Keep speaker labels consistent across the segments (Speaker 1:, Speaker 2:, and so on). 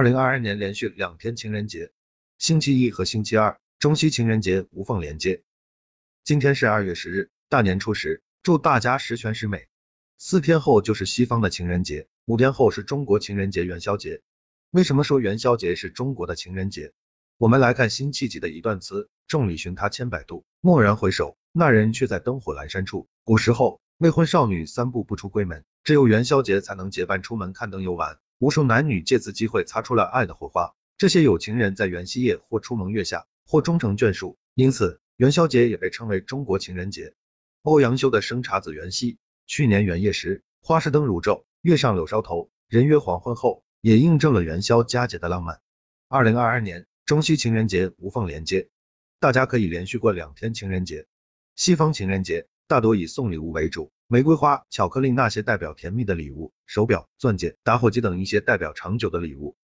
Speaker 1: 二零二二年连续两天情人节，星期一和星期二，中西情人节无缝连接。今天是二月十日，大年初十，祝大家十全十美。四天后就是西方的情人节，五天后是中国情人节元宵节。为什么说元宵节是中国的情人节？我们来看辛弃疾的一段词：众里寻他千百度，蓦然回首，那人却在灯火阑珊处。古时候，未婚少女三步不出闺门，只有元宵节才能结伴出门看灯游玩。无数男女借此机会擦出了爱的火花，这些有情人在元夕夜或出门月下，或终成眷属，因此元宵节也被称为中国情人节。欧阳修的《生查子·元夕》，去年元夜时，花市灯如昼，月上柳梢头，人约黄昏后，也印证了元宵佳节的浪漫。二零二二年中西情人节无缝连接，大家可以连续过两天情人节。西方情人节大多以送礼物为主。玫瑰花、巧克力那些代表甜蜜的礼物，手表、钻戒、打火机等一些代表长久的礼物。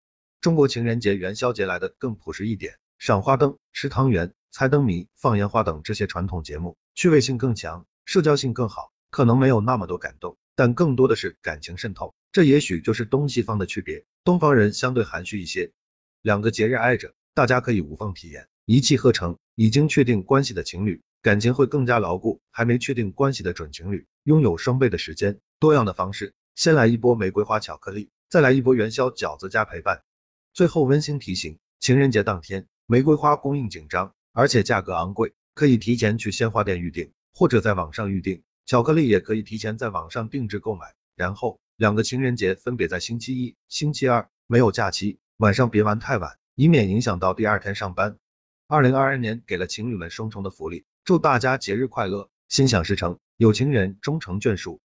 Speaker 1: 中国情人节元宵节来的更朴实一点，赏花灯、吃汤圆、猜灯谜、放烟花等这些传统节目，趣味性更强，社交性更好，可能没有那么多感动，但更多的是感情渗透。这也许就是东西方的区别，东方人相对含蓄一些。两个节日挨着，大家可以无缝体验，一气呵成。已经确定关系的情侣。感情会更加牢固，还没确定关系的准情侣，拥有双倍的时间，多样的方式，先来一波玫瑰花巧克力，再来一波元宵饺子加陪伴。最后温馨提醒，情人节当天，玫瑰花供应紧张，而且价格昂贵，可以提前去鲜花店预定，或者在网上预定。巧克力也可以提前在网上定制购买。然后，两个情人节分别在星期一、星期二，没有假期，晚上别玩太晚，以免影响到第二天上班。二零二二年给了情侣们双重的福利。祝大家节日快乐，心想事成，有情人终成眷属。